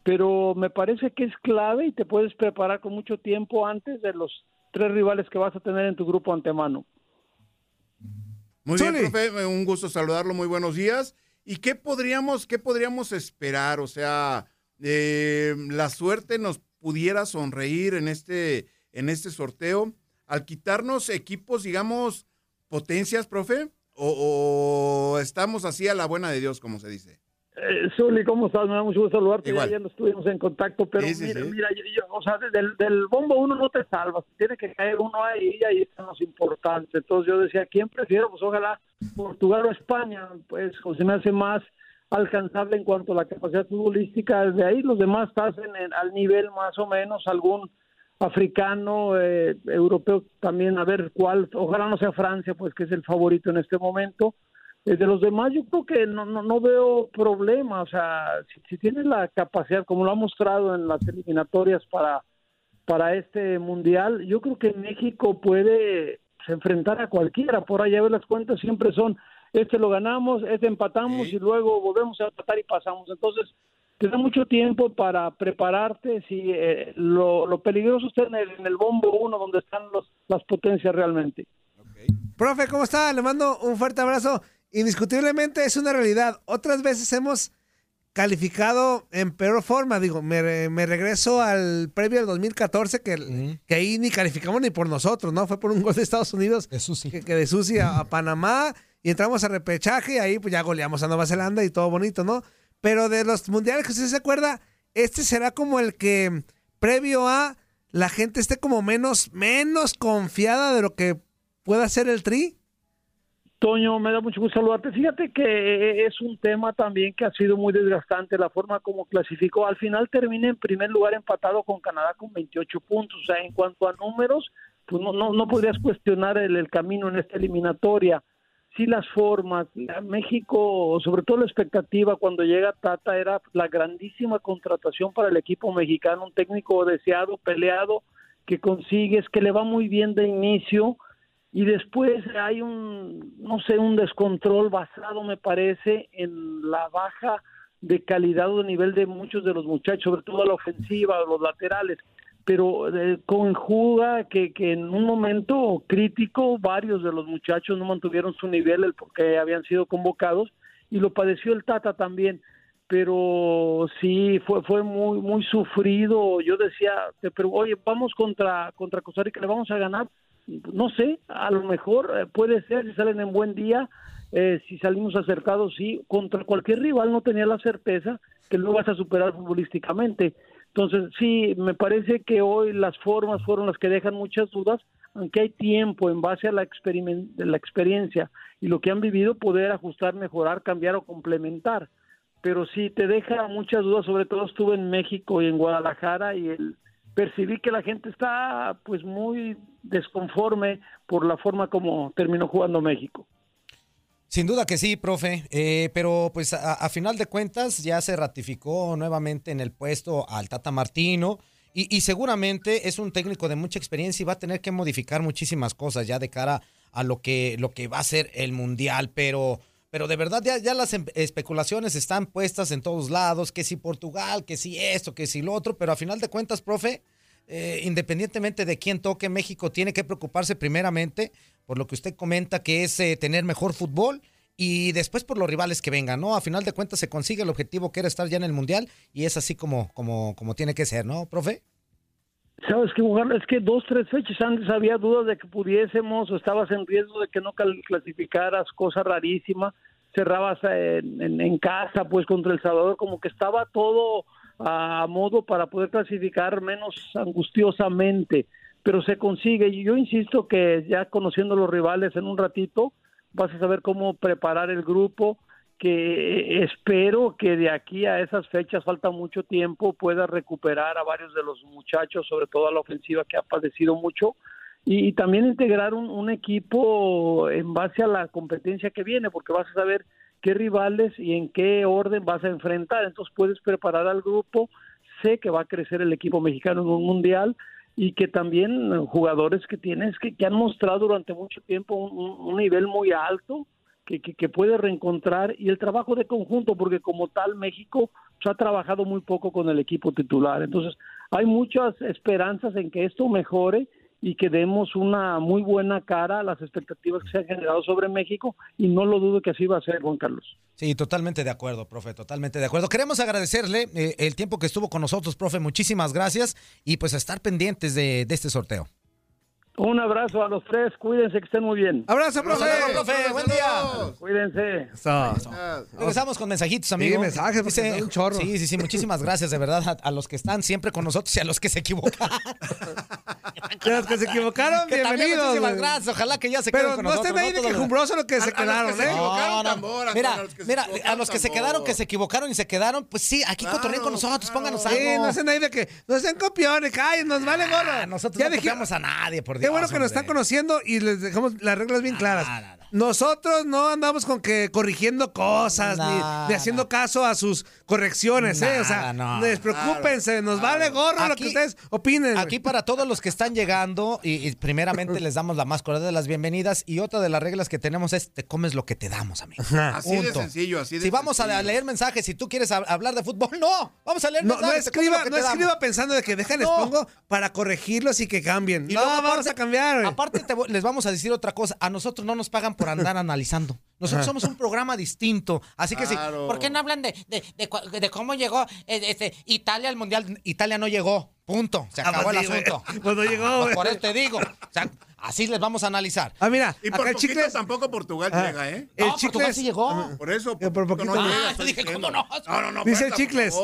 pero me parece que es clave y te puedes preparar con mucho tiempo antes de los tres rivales que vas a tener en tu grupo antemano. Muy bien, profe, un gusto saludarlo, muy buenos días. ¿Y qué podríamos, qué podríamos esperar? O sea, eh, la suerte nos pudiera sonreír en este, en este sorteo al quitarnos equipos, digamos, potencias, profe, o, o estamos así a la buena de Dios, como se dice. Eh, Zuli, ¿cómo estás? Me da mucho gusto saludarte. Igual. Ya, ya no estuvimos en contacto, pero Sí, sí, mira, sí. mira, yo, yo- o sea, del, del bombo uno no te salvas, tiene que caer uno ahí y ahí están los importantes. Entonces yo decía, ¿quién prefiero? Pues ojalá Portugal o España, pues o se me hace más alcanzable en cuanto a la capacidad futbolística. De ahí los demás están en, en- al nivel más o menos, algún africano, eh, europeo también, a ver cuál, ojalá no sea Francia, pues que es el favorito en este momento. Eh, de los demás yo creo que no, no, no veo problema, o sea, si, si tienes la capacidad, como lo ha mostrado en las eliminatorias para, para este mundial, yo creo que México puede pues, enfrentar a cualquiera, por allá ver las cuentas siempre son, este lo ganamos, este empatamos y luego volvemos a empatar y pasamos, entonces te da mucho tiempo para prepararte, si eh, lo, lo peligroso está en el, en el bombo uno donde están los, las potencias realmente. Profe, ¿cómo está? Le mando un fuerte abrazo. Indiscutiblemente es una realidad. Otras veces hemos calificado en peor forma. Digo, me, me regreso al previo del 2014, que, que ahí ni calificamos ni por nosotros, ¿no? Fue por un gol de Estados Unidos. De Susi. Que, que de Susi a, a Panamá. Y entramos a repechaje y ahí pues ya goleamos a Nueva Zelanda y todo bonito, ¿no? Pero de los mundiales que usted se acuerda, este será como el que previo a la gente esté como menos, menos confiada de lo que pueda ser el tri. Toño, me da mucho gusto saludarte. Fíjate que es un tema también que ha sido muy desgastante la forma como clasificó. Al final termina en primer lugar empatado con Canadá con 28 puntos. O sea, en cuanto a números, pues no, no, no podrías cuestionar el, el camino en esta eliminatoria. Sí las formas. México, sobre todo la expectativa cuando llega Tata era la grandísima contratación para el equipo mexicano, un técnico deseado, peleado, que consigues, que le va muy bien de inicio y después hay un, no sé, un descontrol basado, me parece, en la baja de calidad o de nivel de muchos de los muchachos, sobre todo a la ofensiva, los laterales, pero eh, conjuga que, que en un momento crítico varios de los muchachos no mantuvieron su nivel el porque habían sido convocados y lo padeció el Tata también. Pero sí fue fue muy muy sufrido. Yo decía pero oye vamos contra contra Costa Rica le vamos a ganar no sé, a lo mejor eh, puede ser si salen en buen día, eh, si salimos acercados, sí, contra cualquier rival no tenía la certeza que lo vas a superar futbolísticamente. Entonces, sí, me parece que hoy las formas fueron las que dejan muchas dudas, aunque hay tiempo en base a la, la experiencia y lo que han vivido, poder ajustar, mejorar, cambiar o complementar. Pero sí, te deja muchas dudas, sobre todo estuve en México y en Guadalajara y el, percibí que la gente está pues muy desconforme por la forma como terminó jugando México. Sin duda que sí, profe, Eh, pero pues a, final de cuentas ya se ratificó nuevamente en el puesto al Tata Martino y, y seguramente es un técnico de mucha experiencia y va a tener que modificar muchísimas cosas ya de cara a lo que, lo que va a ser el Mundial, pero... Pero de verdad ya, ya las em- especulaciones están puestas en todos lados, que si Portugal, que si esto, que si lo otro, pero a final de cuentas, profe, eh, independientemente de quién toque, México tiene que preocuparse primeramente por lo que usted comenta, que es eh, tener mejor fútbol y después por los rivales que vengan, ¿no? A final de cuentas se consigue el objetivo que era estar ya en el Mundial y es así como, como, como tiene que ser, ¿no, profe? Sabes jugar es que dos, tres fechas antes había dudas de que pudiésemos o estabas en riesgo de que no clasificaras, cosa rarísima. Cerrabas eh, en, en- en casa, pues contra El Salvador, como que estaba todo a modo para poder clasificar menos angustiosamente, pero se consigue. Y yo insisto que ya conociendo los rivales en un ratito, vas a saber cómo preparar el grupo que espero que de aquí a esas fechas falta mucho tiempo pueda recuperar a varios de los muchachos, sobre todo a la ofensiva que ha padecido mucho y, también integrar un, equipo en base a la competencia que viene, porque vas a saber qué rivales y en qué orden vas a enfrentar, entonces puedes preparar al grupo, sé que va a crecer el equipo mexicano en un mundial y que también jugadores que tienes que, que han mostrado durante mucho tiempo un- un nivel muy alto que, que, puede reencontrar y el trabajo de conjunto, porque como tal México pues, ha trabajado muy poco con el equipo titular. Entonces, hay muchas esperanzas en que esto mejore y que demos una muy buena cara a las expectativas que se han generado sobre México y no lo dudo que así va a ser, Juan Carlos. Sí, totalmente de acuerdo, profe, totalmente de acuerdo. Queremos agradecerle eh, el tiempo que estuvo con nosotros, profe, muchísimas gracias y pues estar pendientes de este sorteo. Un abrazo a los tres, cuídense que estén muy bien. Abrazo, profe. Luego, profe, buen día. Cuídense. Regresamos con mensajitos, amigo. Sí, mensajes, porque Dice- un chorro. Sí, sí, sí, muchísimas gracias de verdad a, a los que están siempre con nosotros y a los que se equivocan. De los que se equivocaron, Que también bienvenidos. muchísimas gracias, ojalá que ya se Pero queden con no nosotros. estén ahí de todos los- quejumbrosos los que se a quedaron, se ¿eh? equivocaron, Mira, los que se mira, equivocaron, a los que se quedaron, que se equivocaron y se quedaron, pues sí, aquí Claro, cotorreen con nosotros, claro. pónganos algo. Sí, no estén ahí de que no sean copiones, callen, nos vale gorro. Ah, nosotros Ya no copiamos a nadie, por Dios. Qué bueno que nos están conociendo y les dejamos las reglas bien claras. no, no. Nosotros no andamos con que corrigiendo cosas ni haciendo caso a sus correcciones, ¿eh? O sea, No, no. despreocúpense, nos vale gorro lo que Aquí- ustedes opinen. Aquí para todos los que están llegando, y, y primeramente les damos la más cordial de las bienvenidas. Y otra de las reglas que tenemos es: te comes lo que te damos, amigo. Así de sencillo, así de Si vamos a leer mensajes, si tú quieres hab- hablar de fútbol, no. Vamos a leer No, no mensajes. comes escriba, no escriba pensando de que déjenles No. pongo para corregirlos y que cambien. Y no, luego, vamos a cambiar. güey. Aparte, te voy- les vamos a decir otra cosa. A nosotros no nos pagan por andar analizando. Nosotros somos un programa distinto. Así que Claro. sí. ¿Por qué no hablan de, de, de cómo llegó eh, este, Italia al Mundial? Italia no llegó. Punto. Se Ah, acabó pues el sí, güey. asunto. Pues no llegó, Pues por eso te digo. O sea, así les vamos a analizar. Ah, mira, Y por acá chicles. tampoco Portugal Ah, llega, ¿eh? El No, Portugal chicles. sí llegó. Por eso, Eh, por poquito no llega. llega, Ah, dije. ¿cómo no? No, no, no. Dice el por chicles.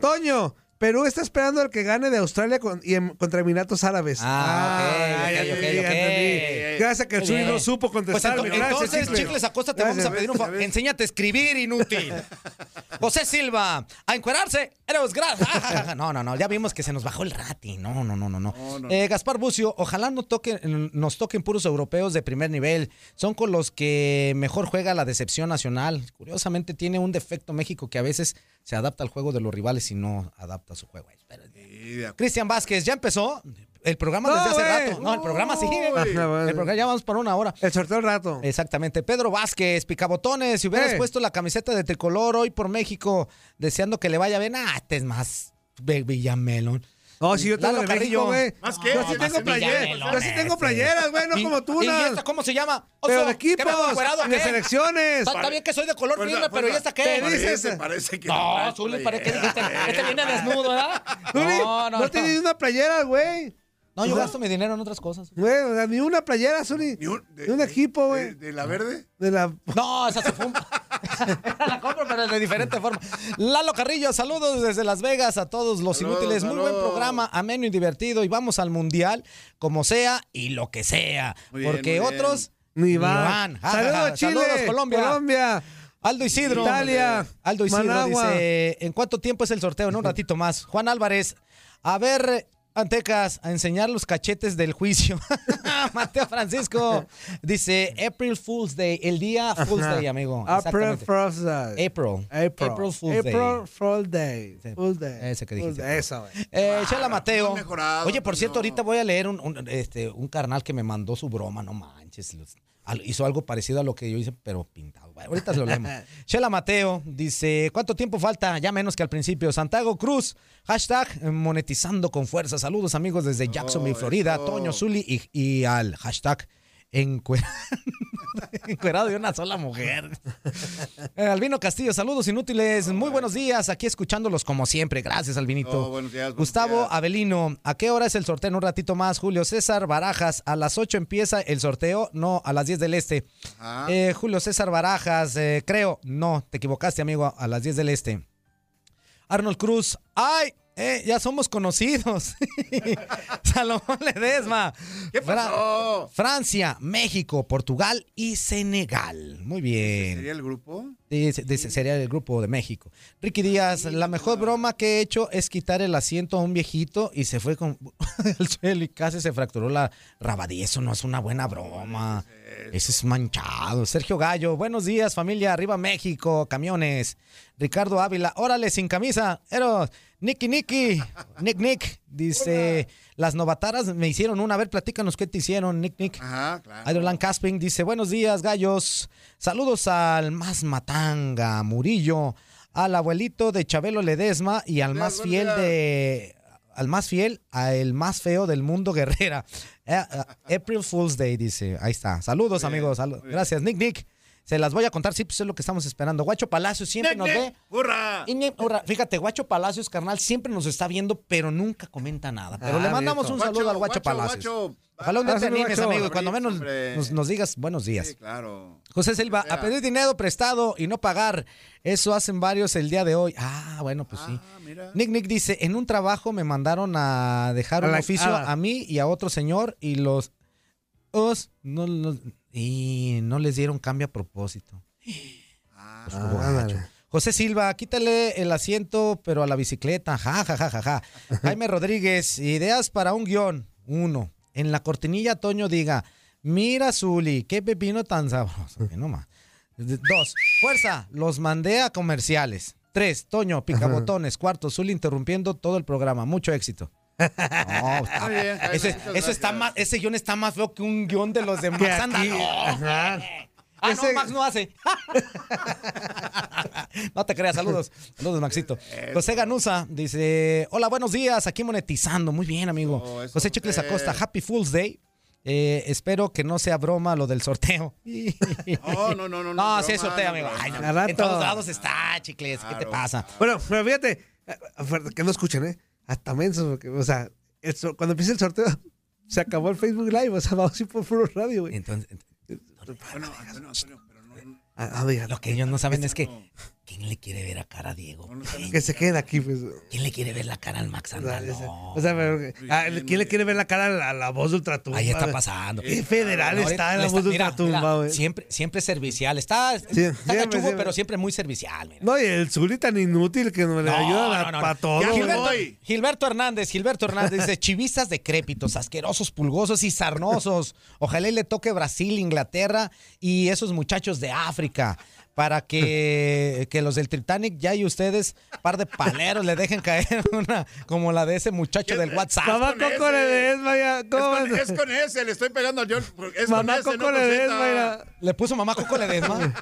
Toño, Perú está esperando al que gane de Australia con- y en- contra Emiratos Árabes. Ah, ok, ya ok, ok. Gracias a que el bien. no supo Pues contestarme. ento- Gracias, entonces, Chicles. chicles, Acosta, te vamos a Gracias. pedir un favor. Enséñate a escribir, inútil. José Silva, a encuerarse, eres grasa. No, no, no, ya vimos que se nos bajó el rati. No, no, no, no, no. No, no. Eh, Gaspar Bucio, ojalá no toquen, nos toquen puros europeos de primer nivel. Son con los que mejor juega la decepción nacional. Curiosamente tiene un defecto México que a veces se adapta al juego de los rivales y no adapta su juego. Sí. Cristian Vázquez, ¿ya empezó? El programa No, desde hace rato. No, el programa sigue. güey. Uy. El programa ya vamos por una hora. El sorteo al rato. Exactamente. Pedro Vázquez, Picabotones, si hubieras Eh. puesto la camiseta de tricolor hoy por México, deseando que le vaya bien, ah, este es más Villamelón. No, si yo tengo Lalo de México, güey. ¿Más qué? Yo sí tengo playeras. Yo sí tengo playeras, güey, no ¿Y- como tú, ¿Y esta cómo se llama? Pero de ¿qué equipos, de qué? selecciones. Está, bien que soy de color Fuerza, firme, pero fuerza. ¿y esta qué? Parece, dices- parece que No, Zuli, parece que este, este viene desnudo, ¿verdad? Zuli, No, no, no di una playera, güey. No, yo gasto mi dinero en otras cosas. Güey, o sea, ni una playera, Zuli. Ni un, De un equipo, güey. De, de la verde? De la... No, esa se fue. la compro, pero de diferente forma. Lalo Carrillo, saludos desde Las Vegas a todos los Saludos, inútiles. Muy buen programa, ameno y divertido. Y vamos al mundial, como sea y lo que sea. Muy bien, porque muy bien. otros Ni van. Saludos, Chile. Saludos, Colombia. Colombia. Aldo Isidro. Italia. Aldo Isidro Managua. dice: ¿En cuánto tiempo es el sorteo? En un ratito más. Juan Álvarez, a ver. Antecas, a enseñar los cachetes del juicio. Mateo Francisco dice April Fool's Day, el día Fool's Ajá. Day, amigo. April. Fool's Day. April. April. April Fool's Day. April Fool's Day. Sí. Fool's Day. Ese que dijiste. Day, Eso, güey. Eh, Chela Mateo. mejorado, Oye, por cierto, no. ahorita voy a leer un, un, este, un carnal que me mandó su broma, no manches. los- hizo algo parecido a lo que yo hice, pero pintado. Bueno, ahorita se lo leemos. Chela Mateo dice, ¿cuánto tiempo falta? Ya menos que al principio. Santiago Cruz, hashtag eh, monetizando con fuerza. Saludos amigos desde Jacksonville, Oh, Florida. Toño Zuli y, y al hashtag encuerado, encuerado de una sola mujer. Eh, Albino Castillo, saludos inútiles. Muy buenos días. Aquí escuchándolos como siempre. Gracias, Albinito. Oh, buenos días, buenos Gustavo días. Avelino, ¿a qué hora es el sorteo? En un ratito más. Julio César Barajas, a las 8 empieza el sorteo. No, a las 10 del este. Eh, Julio César Barajas, eh, creo. No, te equivocaste, amigo. A las 10 del este. Arnold Cruz, ¡ay! Eh, ya somos conocidos. Salomón Ledesma. ¿Qué pasó? Francia, México, Portugal y Senegal. Muy bien. ¿Sería el grupo? Dice, sería el grupo de México. Ricky Díaz, la mejor broma que he hecho es quitar el asiento a un viejito y se fue con el suelo y casi se fracturó la rabadilla. Eso no es una buena broma. Ese es manchado. Sergio Gallo, buenos días, familia. Arriba México, camiones. Ricardo Ávila, órale, sin camisa. Eros, Nicky Nicky, Nick Nick. Dice, las novataras me hicieron una. A ver, platícanos qué te hicieron, Nick Nick. Ajá, claro. Adrián Casping dice, buenos días, gallos. Saludos al más matanga, Murillo, al abuelito de Chabelo Ledesma y al más fiel de... Al más fiel, al más feo del mundo, Guerrera. Eh, eh, April Fool's Day, dice. Ahí está. Saludos, amigos. Gracias, Nick Nick. Se las voy a contar, sí, pues es lo que estamos esperando. Guacho Palacios siempre nos ve. ¡Hurra! Fíjate, Guacho Palacios, carnal, siempre nos está viendo, pero nunca comenta nada. Pero Ah, le mandamos bien, un Guacho, saludo al Guacho, guacho, Palacios. guacho. Ojalá un día te animes, guacho. amigo, y cuando menos nos, nos digas buenos días. Sí, claro. José Silva, sea. a pedir dinero prestado y no pagar. Eso hacen varios el día de hoy. Ah, bueno, pues sí. Ah, mira. Nick Nick dice, en un trabajo me mandaron a dejar A un la- oficio ah. a mí y a otro señor y los os no, no- y no les dieron cambio a propósito. Ah, Pues, Ah. José Silva, quítale el asiento, pero a la bicicleta. Ja, ja, ja, ja, ja. Jaime Rodríguez, ideas para un guion. Uno. En la cortinilla, Toño diga, mira, Zuli, qué pepino tan sabroso. Que no más. Dos. Fuerza, los mandé a comerciales. Tres. Toño, picabotones. Cuarto, Zuli interrumpiendo todo el programa. Mucho éxito. No, está- bien, ese, eso está más, ese guion está más feo que un guion de los de Max No. Ajá. Ah, Ese- no, Max no hace. no te creas, saludos. Saludos, Maxito. José Ganusa dice: Hola, buenos días. Aquí monetizando. Muy bien, amigo. Oh, José Chicles. Acosta, Happy Fool's Day. Eh, espero que no sea broma lo del sorteo. Oh, no, no, no. No, sí es sorteo, no, amigo. Ay, no. En todos lados está, Chicles. ¿Qué te Claro. pasa? Bueno, pero fíjate, eh, fuerte, que no escuchen, ¿eh? Hasta menso, porque, o sea, el cuando empieza el sorteo, se acabó el Facebook Live, o sea, vamos a ir por puro radio, güey. Entonces, Antonio, pero no, no, A, a ver, lo que ellos no saben es que. ¿Quién le quiere ver a cara a Diego? no, no están- que se queden aquí, pues. ¿Quién le quiere ver la cara al Max O Anda? sea, ese- No. o sea, pero, ah, ¿quién le quiere ver la cara a la, a la voz de Ultratumba? Ahí está pasando. ¿Qué federal está en le la voz de Ultratumba, güey? Siempre, siempre servicial. Está, está siempre, pero siempre muy servicial. mira. No, y el Zuli tan inútil que le No, no, no, para todo. Ya, Gilberto Hernández, Gilberto Hernández dice, chivistas decrépitos, asquerosos, pulgosos y sarnosos. Ojalá y le toque Brasil, Inglaterra y esos muchachos de África para que, que los del Titanic ya y ustedes, par de paleros, le dejen caer una como la de ese muchacho del WhatsApp. Mamá con Coco ese. Ledesma, ya, Es ¿cómo con, es? con ese, le estoy pegando a John. Es Mamá con ese, Coco no Z. mira. Le puso mamá Coco Ledesma.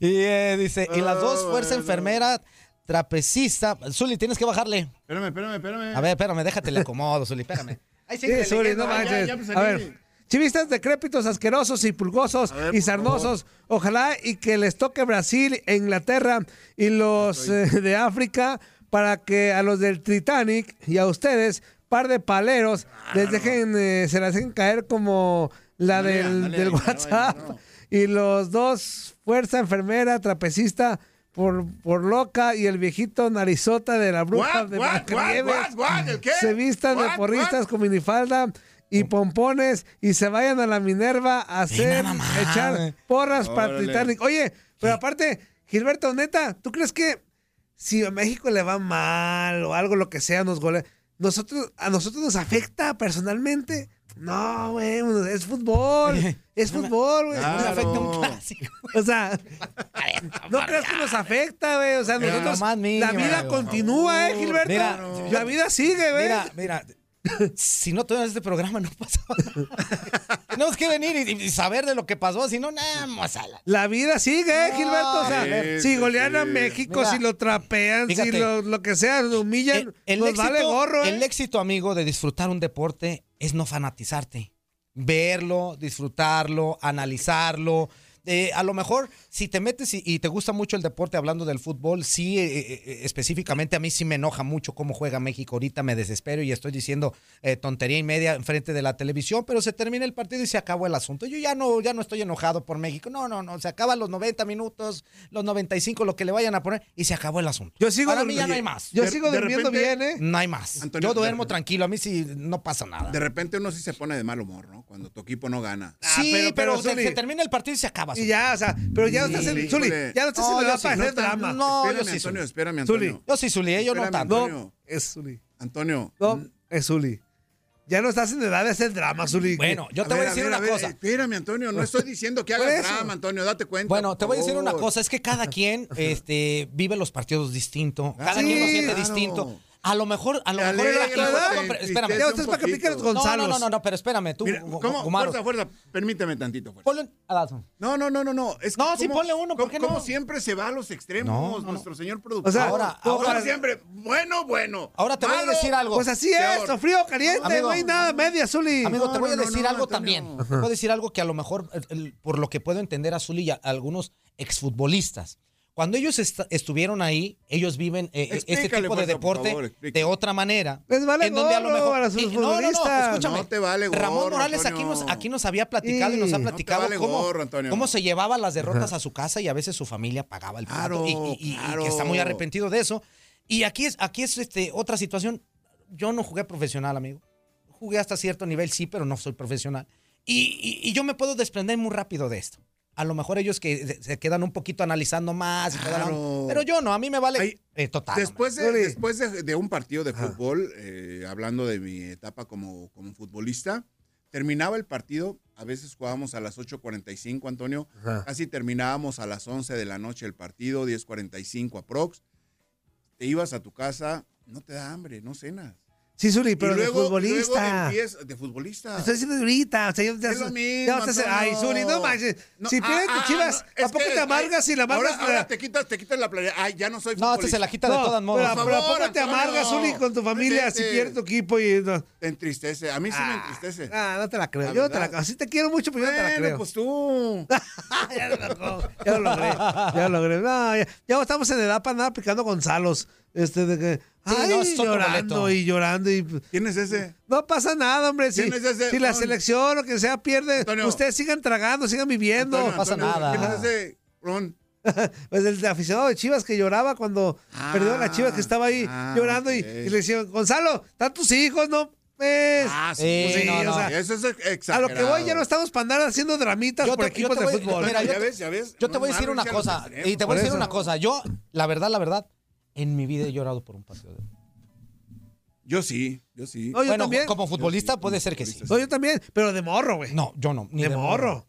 y eh, dice, y las dos, Oh, fuerza enfermera, trapecista. Zuli, tienes que bajarle. Espérame, espérame, espérame. A ver, espérame, déjate le acomodo, Zuli, espérame. Ahí Sí, síguele Zuli, no ya, manches. ya me a ver, chivistas decrépitos, asquerosos y pulgosos ver, y sarnosos. Ojalá y que les toque Brasil e Inglaterra y los eh, de África para que a los del Titanic y a ustedes, par de paleros, les dejen, eh, se las dejen caer como la Dale, del, dale, del dale, WhatsApp. no. Y los dos, fuerza enfermera, trapecista, por, por loca y el viejito narizota de la bruja What, de what, what, ¿el qué? se vistan de porristas con minifalda y pompones y se vayan a la Minerva a hacer, más, echar porras para. Titanic. Oye, pero aparte, Gilberto, neta, ¿tú crees que si a México le va mal o algo, lo que sea, nos golea, nosotros, a nosotros nos afecta personalmente. No, güey, es fútbol. Es fútbol, güey. Claro. Me afecta un clásico. O sea, no creas que nos afecta, güey. O sea, nosotros. la vida continúa, ¿eh, Gilberto? Mira, la vida sigue, güey. Mira, mira. Si no tuvieras este programa, no pasaba nada. Tenemos que venir y, y saber de lo que pasó, si no, nada más a la- La vida sigue, ¿eh, No, Gilberto? O sea, sí, si sí, golean a. México, Mira, si lo trapean, si lo, lo que sea, lo humillan, El, el nos éxito, vale gorro, ¿eh? el éxito, amigo, de disfrutar un deporte es no fanatizarte. Verlo, disfrutarlo, analizarlo. Eh, a lo mejor, si te metes y, y te gusta mucho el deporte, hablando del fútbol, sí, eh, eh, específicamente a mí sí me enoja mucho cómo juega México. Ahorita me desespero y estoy diciendo eh, tontería y media enfrente de la televisión, pero se termina el partido y se acabó el asunto. Yo ya no, ya no estoy enojado por México. No, no, no. Se acaban los 90 minutos, los 95, lo que le vayan a poner y se acabó el asunto. Yo sigo Para mí ya no hay más. Yo De- sigo de durmiendo repente- bien, ¿eh? No hay más. Antonio, Yo duermo de- tranquilo, a mí sí no pasa nada. De repente uno sí se pone de mal humor, ¿no? Cuando tu equipo no gana. Ah, sí, pero- pero, pero, se, Zuli- se termina el partido y se acaba. Y ya, o sea, pero ya no estás Zuli, ya no estás edad sí, para no hacer drama. no, yo espérame, sí, Antonio, Zuli. espérame, Zuli. Antonio. Yo sí, Zuli, ¿eh? yo no tanto. Antonio. Es Zuli. Antonio. No, es Zuli. Ya no estás en edad de hacer drama, Zuli. Bueno, yo A te voy ver, a decir ver, una ver, cosa. Espérame, Antonio, no estoy diciendo que hagas eso. drama, Antonio, date cuenta. Bueno, te voy a decir una cosa, es que cada quien este, vive los partidos distinto, cada Sí, quien lo siente claro. distinto. A lo mejor, a lo mejor era alegra, espérame. entristece Ya un ustedes para que poquito. piquen los No, Gonzalos. no, no, no, no, pero espérame, tú, Mira, Gu- ¿cómo? Gumaro. Fuerza, fuerza, permíteme tantito. fuerza. Ponle a la- No, no, no, no, no. Es que No, sí, cómo- ponle uno, ¿por cómo- qué no? cómo siempre se va a los extremos, nuestro señor productor. O sea, Ahora, como ahora- siempre, bueno, bueno. Ahora te voy a malo, decir algo. Pues así Peor. es, o frío o caliente, Amigo. no hay nada media, Zuli. Amigo, te voy a no, no, decir no, algo Antonio. también. Te voy a decir algo que a lo mejor, el- el- por lo que puedo entender a Zuli y a algunos exfutbolistas, cuando ellos est- estuvieron ahí, ellos viven eh, este Explícale, tipo de por deporte favor, de otra manera. Les vale en donde a lo mejor a sus Eh, no, no, no, futbolistas. escúchame. No te vale Ramón Morales aquí nos, aquí nos había platicado y nos ha. No platicado vale cómo, gorro, Antonio. cómo se llevaba las derrotas a su casa y a veces su familia pagaba el plato Claro, y, y- y- y claro. que está muy arrepentido de eso. Y aquí es, aquí es este, otra situación. Yo no jugué profesional, amigo. Jugué hasta cierto nivel, sí, pero no soy profesional. Y, y- y yo me puedo desprender muy rápido de esto. A lo mejor ellos que se- quedan un poquito analizando más. Claro. pero yo no, a mí me vale Ay, eh, total. Después, de, después de, de un partido de fútbol, eh, hablando de mi etapa como, como futbolista, terminaba el partido, a veces jugábamos a las 8.45, Antonio, Ajá. casi terminábamos a las 11 de la noche el partido, 10.45 aprox. Te ibas a tu casa, no te da hambre, no cenas. Sí, Zuli, pero y luego, de futbolista. luego de futbolista. Estoy diciendo ahorita, o sea, ya, Es lo ya mismo, vas a. Ay, Zuli, no manches. No, si ah, pierden ah, tus chivas, no, es ¿a poco que- te amargas y la ahora, amargas? ahora te quitas, te quitas la playa. Ay, ya no soy no, este se la quita de todas modos. Pero, ¿a favor, poco te amargas, Zuli, con tu familia si Vete. pierde tu equipo y... No. Te entristece. A mí sí me entristece. Ah, no te la creo. La yo no te la creo. Así te quiero mucho, pero yo no te la Bueno, creo. pues tú. ya lo logró, ya lo logré. Ya lo logré. No, ya, ya estamos en edad para andar aplicando Gonzalos. Este, de que. Sí, ay, no, llorando boleto. y llorando. y ¿Quién es ese? No pasa nada, hombre. Si, ¿Quién es ese? si la No. selección o que sea pierde, Antonio. ustedes sigan tragando, sigan viviendo. Antonio, no pasa Antonio, nada. ¿Quién es ese? Ron. Pues el aficionado de Chivas que lloraba cuando Ah, perdió la Chivas que estaba ahí ah, llorando y, le decían, Gonzalo, están tus hijos, ¿no? Pues, Ah, sí, pues no, no. o sea, Eso es a exagerado. lo que voy ya no estamos para andar haciendo dramitas Yo por te- yo equipos de fútbol. mira, yo ya te- ves, ya ves. Yo te voy a decir una a cosa, y te voy a decir eso. una cosa. Yo, la verdad, la verdad, en mi vida he llorado por un partido. de- Yo sí, yo sí. No, yo bueno, también. como futbolista Yo sí, puede como ser que sí. futbolista No, yo también, pero de morro, güey. No, yo no. Ni de, de, morro.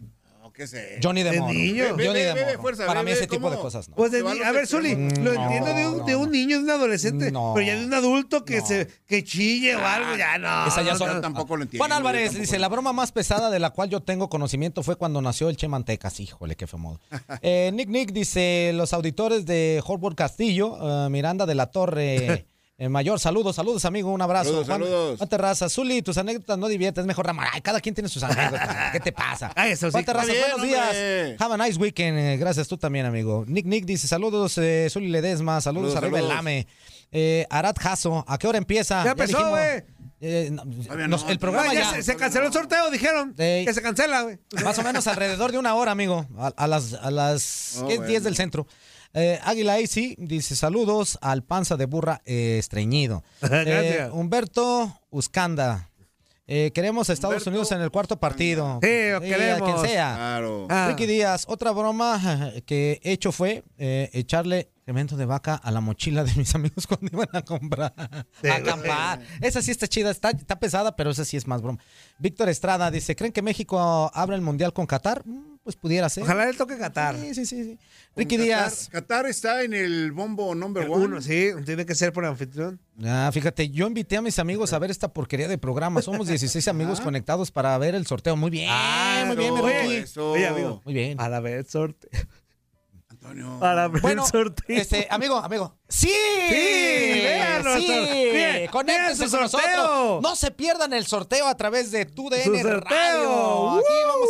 No, qué sé. Yo ni de, De niño. De fuerza, Para mí ese tipo de cosas no. Pues de a ver, Zuli, extremos. lo No, entiendo de un, de un no. niño, de un adolescente, No. pero ya de un adulto que No. se que chille o algo, ya no. Esa ya no, son- no. Yo tampoco lo entiendo. Juan Álvarez dice, la broma más pesada de la cual yo tengo conocimiento fue cuando nació el Che Mantecas. Híjole, qué famoso. Eh, Nick Nick dice, los auditores de Holborn Castillo, eh, Miranda de la Torre eh, Mayor, saludos, saludos amigo, un abrazo. Saludos, Juan, saludos. Juan Terraza, Zuli, tus anécdotas no diviertes, es mejor Ramón. Ay, cada quien tiene sus anécdotas. ¿Qué te pasa? Ah, eso sí. Juan Terraza, bien, buenos días. hombre. Have a nice weekend. eh, gracias tú también, amigo. Nick Nick dice, saludos, eh, Zuli Ledesma, saludos, Saludos, arriba el saludos. Lame. Eh, Arad Jasso, ¿a qué hora empieza? Ya empezó, güey. Eh, no, Todavía nos- no, el programa ya, ya se, se canceló el sorteo, dijeron. Que se cancela, güey. más o menos alrededor de una hora, amigo, a, a las, a las Oh, ¿qué? bueno. 10 del centro. Eh, Águila AC dice saludos al panza de burra eh, estreñido. Gracias. Eh, Humberto Uscanda. eh, queremos a Estados Humberto Unidos en el cuarto partido. Sí, lo queremos. quien sea. Claro. Ah. Ricky Díaz, otra broma que he hecho fue echarle Excremento de vaca a la mochila de mis amigos cuando iban a comprar. Sí. a acampar. Esa sí está chida, está, está pesada, pero esa sí es más broma. Víctor Estrada dice: ¿Creen que México abra el mundial con Qatar? Pues pudiera ser. Ojalá le toque Qatar. Sí, sí, sí. sí. Ricky Qatar- Díaz. Qatar está en el bombo number El one. Uno, sí, tiene que ser por anfitrión. Ah, fíjate, yo invité a mis amigos a ver esta porquería de programa. Somos 16 amigos conectados para ver el sorteo. Muy bien, muy bien, mi oye, Ricky. Eso. Oye, amigo. Muy bien. Para ver el sorteo. Antonio. Para ver Bueno, el sorteo. este, amigo, amigo. ¡Sí! vean nuestro- ¡Sí! miren, ¡Conéctense con sorteo. nosotros! No se pierdan el sorteo a través de TUDN. Radio. Aquí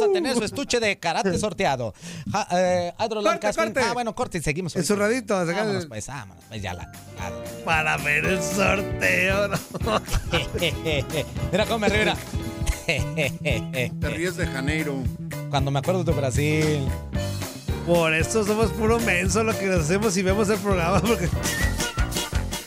a tener su estuche de karate sorteado. Ja, eh, Corte, corte. Ah, bueno, corte y seguimos. El zurradito, sacar Vámonos, el- pues, vámonos, pues, ya la... la- Para ver el sorteo. ¿no? Mira cómo me río, mira. Te ríes de Janeiro. Cuando me acuerdo de Brasil. Por eso somos puro menso lo que nos hacemos y vemos el programa. Porque